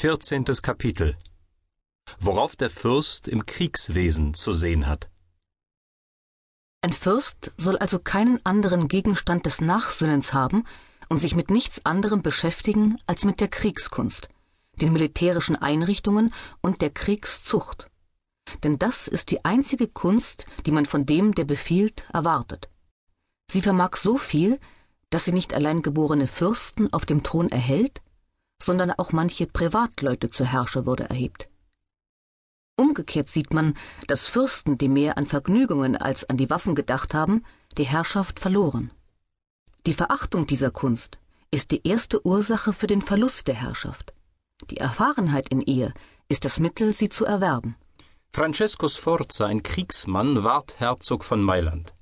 14. Kapitel Worauf der Fürst im Kriegswesen zu sehen hat. Ein Fürst soll also keinen anderen Gegenstand des Nachsinnens haben und sich mit nichts anderem beschäftigen als mit der Kriegskunst, den militärischen Einrichtungen und der Kriegszucht. Denn das ist die einzige Kunst, die man von dem, der befiehlt, erwartet. Sie vermag so viel, dass sie nicht allein geborene Fürsten auf dem Thron erhält, sondern auch manche Privatleute zur Herrscherwürde erhebt. Umgekehrt sieht man, dass Fürsten, die mehr an Vergnügungen als an die Waffen gedacht haben, die Herrschaft verloren. Die Verachtung dieser Kunst ist die erste Ursache für den Verlust der Herrschaft. Die Erfahrenheit in ihr ist das Mittel, sie zu erwerben. Francesco Sforza, ein Kriegsmann, ward Herzog von Mailand.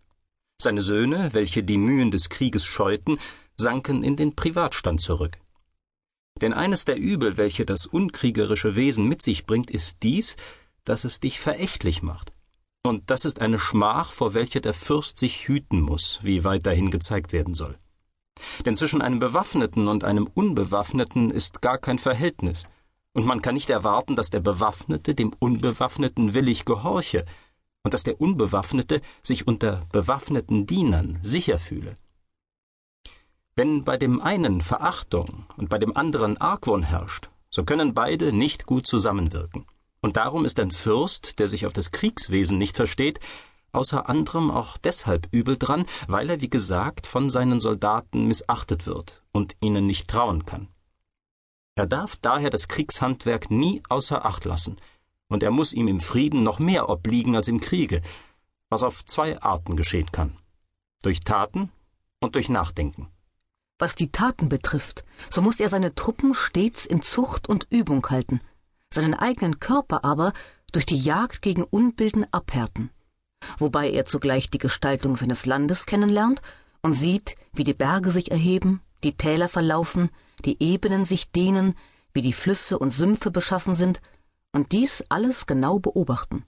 Seine Söhne, welche die Mühen des Krieges scheuten, sanken in den Privatstand zurück. Denn eines der Übel, welche das unkriegerische Wesen mit sich bringt, ist dies, dass es dich verächtlich macht. Und das ist eine Schmach, vor welcher der Fürst sich hüten muss, wie weiterhin gezeigt werden soll. Denn zwischen einem Bewaffneten und einem Unbewaffneten ist gar kein Verhältnis, und man kann nicht erwarten, dass der Bewaffnete dem Unbewaffneten willig gehorche, und dass der Unbewaffnete sich unter bewaffneten Dienern sicher fühle. Wenn bei dem einen Verachtung und bei dem anderen Argwohn herrscht, so können beide nicht gut zusammenwirken. Und darum ist ein Fürst, der sich auf das Kriegswesen nicht versteht, außer anderem auch deshalb übel dran, weil er, wie gesagt, von seinen Soldaten missachtet wird und ihnen nicht trauen kann. Er darf daher das Kriegshandwerk nie außer Acht lassen, und er muss ihm im Frieden noch mehr obliegen als im Kriege, was auf zwei Arten geschehen kann. Durch Taten und durch Nachdenken. Was die Taten betrifft, so muss er seine Truppen stets in Zucht und Übung halten, seinen eigenen Körper aber durch die Jagd gegen Unbilden abhärten, wobei er zugleich die Gestaltung seines Landes kennenlernt und sieht, wie die Berge sich erheben, die Täler verlaufen, die Ebenen sich dehnen, wie die Flüsse und Sümpfe beschaffen sind, und dies alles genau beobachten.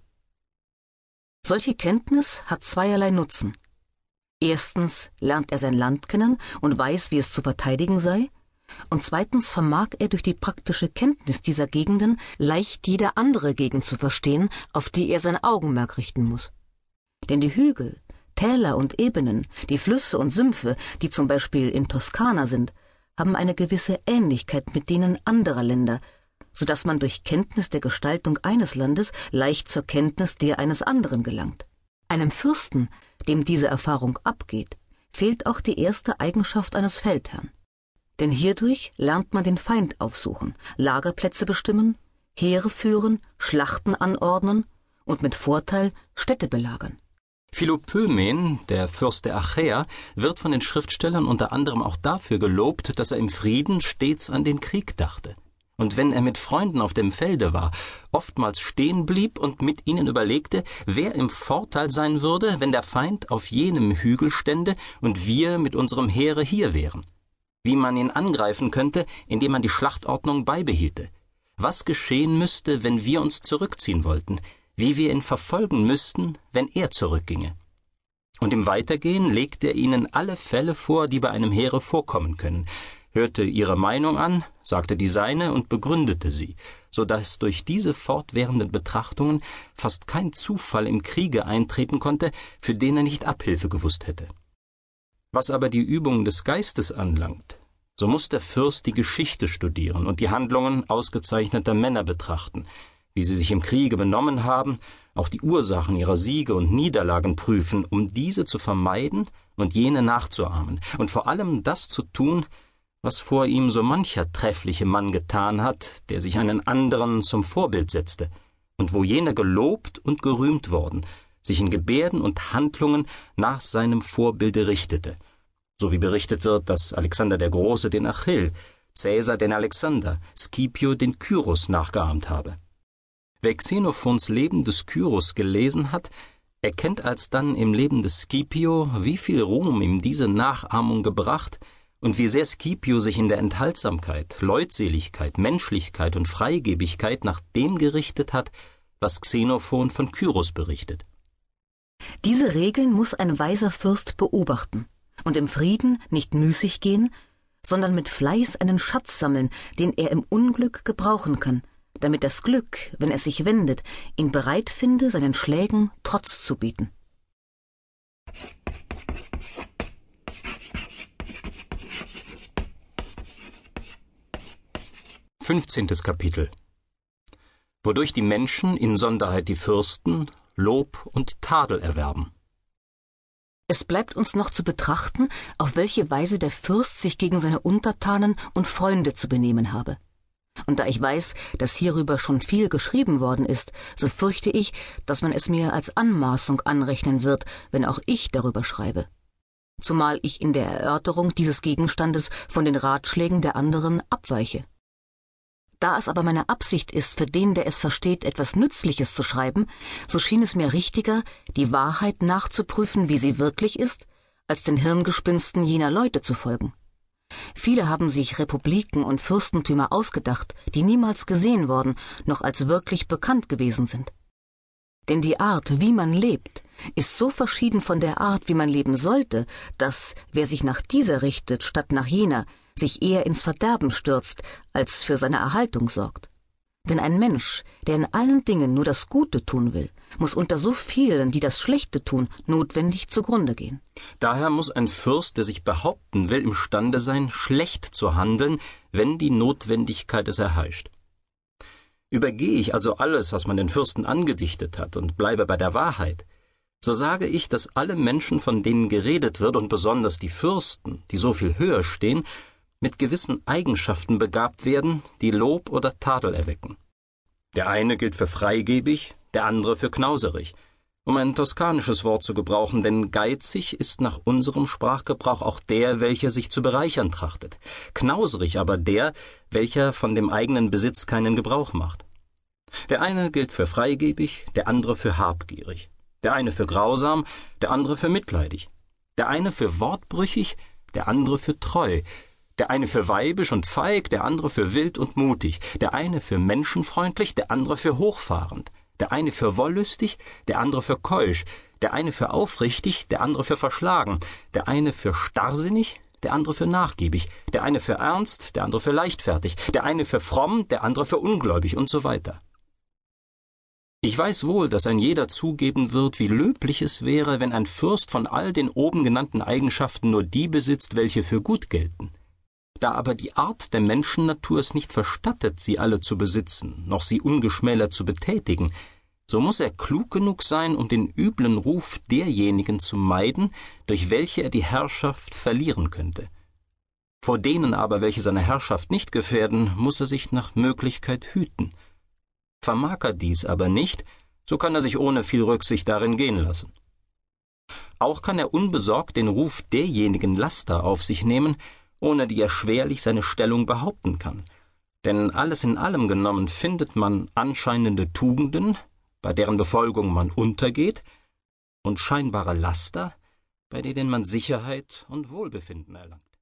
Solche Kenntnis hat zweierlei Nutzen – Erstens lernt er sein Land kennen und weiß, wie es zu verteidigen sei, und zweitens vermag er durch die praktische Kenntnis dieser Gegenden leicht jede andere Gegend zu verstehen, auf die er sein Augenmerk richten muss. Denn die Hügel, Täler und Ebenen, die Flüsse und Sümpfe, die zum Beispiel in Toskana sind, haben eine gewisse Ähnlichkeit mit denen anderer Länder, so dass man durch Kenntnis der Gestaltung eines Landes leicht zur Kenntnis der eines anderen gelangt. Einem Fürsten dem diese Erfahrung abgeht, fehlt auch die erste Eigenschaft eines Feldherrn. Denn hierdurch lernt man den Feind aufsuchen, Lagerplätze bestimmen, Heere führen, Schlachten anordnen und mit Vorteil Städte belagern. Philopömen, der Fürst der Achäer, wird von den Schriftstellern unter anderem auch dafür gelobt, dass er im Frieden stets an den Krieg dachte und wenn er mit Freunden auf dem Felde war, oftmals stehen blieb und mit ihnen überlegte, wer im Vorteil sein würde, wenn der Feind auf jenem Hügel stände und wir mit unserem Heere hier wären. Wie man ihn angreifen könnte, indem man die Schlachtordnung beibehielte. Was geschehen müsste, wenn wir uns zurückziehen wollten, wie wir ihn verfolgen müssten, wenn er zurückginge. Und im Weitergehen legte er ihnen alle Fälle vor, die bei einem Heere vorkommen können, hörte ihre Meinung an, sagte die seine und begründete sie, so dass durch diese fortwährenden Betrachtungen fast kein Zufall im Kriege eintreten konnte, für den er nicht Abhilfe gewusst hätte. Was aber die Übung des Geistes anlangt, so muss der Fürst die Geschichte studieren und die Handlungen ausgezeichneter Männer betrachten, wie sie sich im Kriege benommen haben, auch die Ursachen ihrer Siege und Niederlagen prüfen, um diese zu vermeiden und jene nachzuahmen, und vor allem das zu tun, was vor ihm so mancher treffliche Mann getan hat, der sich einen anderen zum Vorbild setzte, und wo jener gelobt und gerühmt worden, sich in Gebärden und Handlungen nach seinem Vorbilde richtete, so wie berichtet wird, dass Alexander der Große den Achill, Cäsar den Alexander, Scipio den Kyros nachgeahmt habe. Wer Xenophons Leben des Kyros gelesen hat, erkennt alsdann im Leben des Scipio, wie viel Ruhm ihm diese Nachahmung gebracht, und wie sehr Scipio sich in der Enthaltsamkeit, Leutseligkeit, Menschlichkeit und Freigebigkeit nach dem gerichtet hat, was Xenophon von Kyros berichtet. Diese Regeln muss ein weiser Fürst beobachten und im Frieden nicht müßig gehen, sondern mit Fleiß einen Schatz sammeln, den er im Unglück gebrauchen kann, damit das Glück, wenn es sich wendet, ihn bereit finde, seinen Schlägen Trotz zu bieten. Fünfzehntes Kapitel Wodurch die Menschen, insonderheit die Fürsten, Lob und Tadel erwerben. Es bleibt uns noch zu betrachten, auf welche Weise der Fürst sich gegen seine Untertanen und Freunde zu benehmen habe. Und da ich weiß, dass hierüber schon viel geschrieben worden ist, so fürchte ich, dass man es mir als Anmaßung anrechnen wird, wenn auch ich darüber schreibe. Zumal ich in der Erörterung dieses Gegenstandes von den Ratschlägen der anderen abweiche. Da es aber meine Absicht ist, für den, der es versteht, etwas Nützliches zu schreiben, so schien es mir richtiger, die Wahrheit nachzuprüfen, wie sie wirklich ist, als den Hirngespinsten jener Leute zu folgen. Viele haben sich Republiken und Fürstentümer ausgedacht, die niemals gesehen worden, noch als wirklich bekannt gewesen sind. Denn die Art, wie man lebt, ist so verschieden von der Art, wie man leben sollte, dass, wer sich nach dieser richtet statt nach jener, sich eher ins Verderben stürzt, als für seine Erhaltung sorgt. Denn ein Mensch, der in allen Dingen nur das Gute tun will, muss unter so vielen, die das Schlechte tun, notwendig zugrunde gehen. Daher muss ein Fürst, der sich behaupten will, imstande sein, schlecht zu handeln, wenn die Notwendigkeit es erheischt. Übergehe ich also alles, was man den Fürsten angedichtet hat, und bleibe bei der Wahrheit, so sage ich, dass alle Menschen, von denen geredet wird, und besonders die Fürsten, die so viel höher stehen, mit gewissen Eigenschaften begabt werden, die Lob oder Tadel erwecken. Der eine gilt für freigebig, der andere für knauserig, um ein toskanisches Wort zu gebrauchen, denn geizig ist nach unserem Sprachgebrauch auch der, welcher sich zu bereichern trachtet, knauserig aber der, welcher von dem eigenen Besitz keinen Gebrauch macht. Der eine gilt für freigebig, der andere für habgierig, der eine für grausam, der andere für mitleidig, der eine für wortbrüchig, der andere für treu, der eine für weibisch und feig, der andere für wild und mutig, der eine für menschenfreundlich, der andere für hochfahrend, der eine für wollüstig, der andere für keusch, der eine für aufrichtig, der andere für verschlagen, der eine für starrsinnig, der andere für nachgiebig, der eine für ernst, der andere für leichtfertig, der eine für fromm, der andere für ungläubig und so weiter. Ich weiß wohl, dass ein jeder zugeben wird, wie löblich es wäre, wenn ein Fürst von all den oben genannten Eigenschaften nur die besitzt, welche für gut gelten. Da aber die Art der Menschennatur es nicht verstattet, sie alle zu besitzen, noch sie ungeschmälert zu betätigen, so muss er klug genug sein, um den üblen Ruf derjenigen zu meiden, durch welche er die Herrschaft verlieren könnte. Vor denen aber, welche seine Herrschaft nicht gefährden, muss er sich nach Möglichkeit hüten. Vermag er dies aber nicht, so kann er sich ohne viel Rücksicht darin gehen lassen. Auch kann er unbesorgt den Ruf derjenigen Laster auf sich nehmen, ohne die er schwerlich seine Stellung behaupten kann. Denn alles in allem genommen findet man anscheinende Tugenden, bei deren Befolgung man untergeht, und scheinbare Laster, bei denen man Sicherheit und Wohlbefinden erlangt.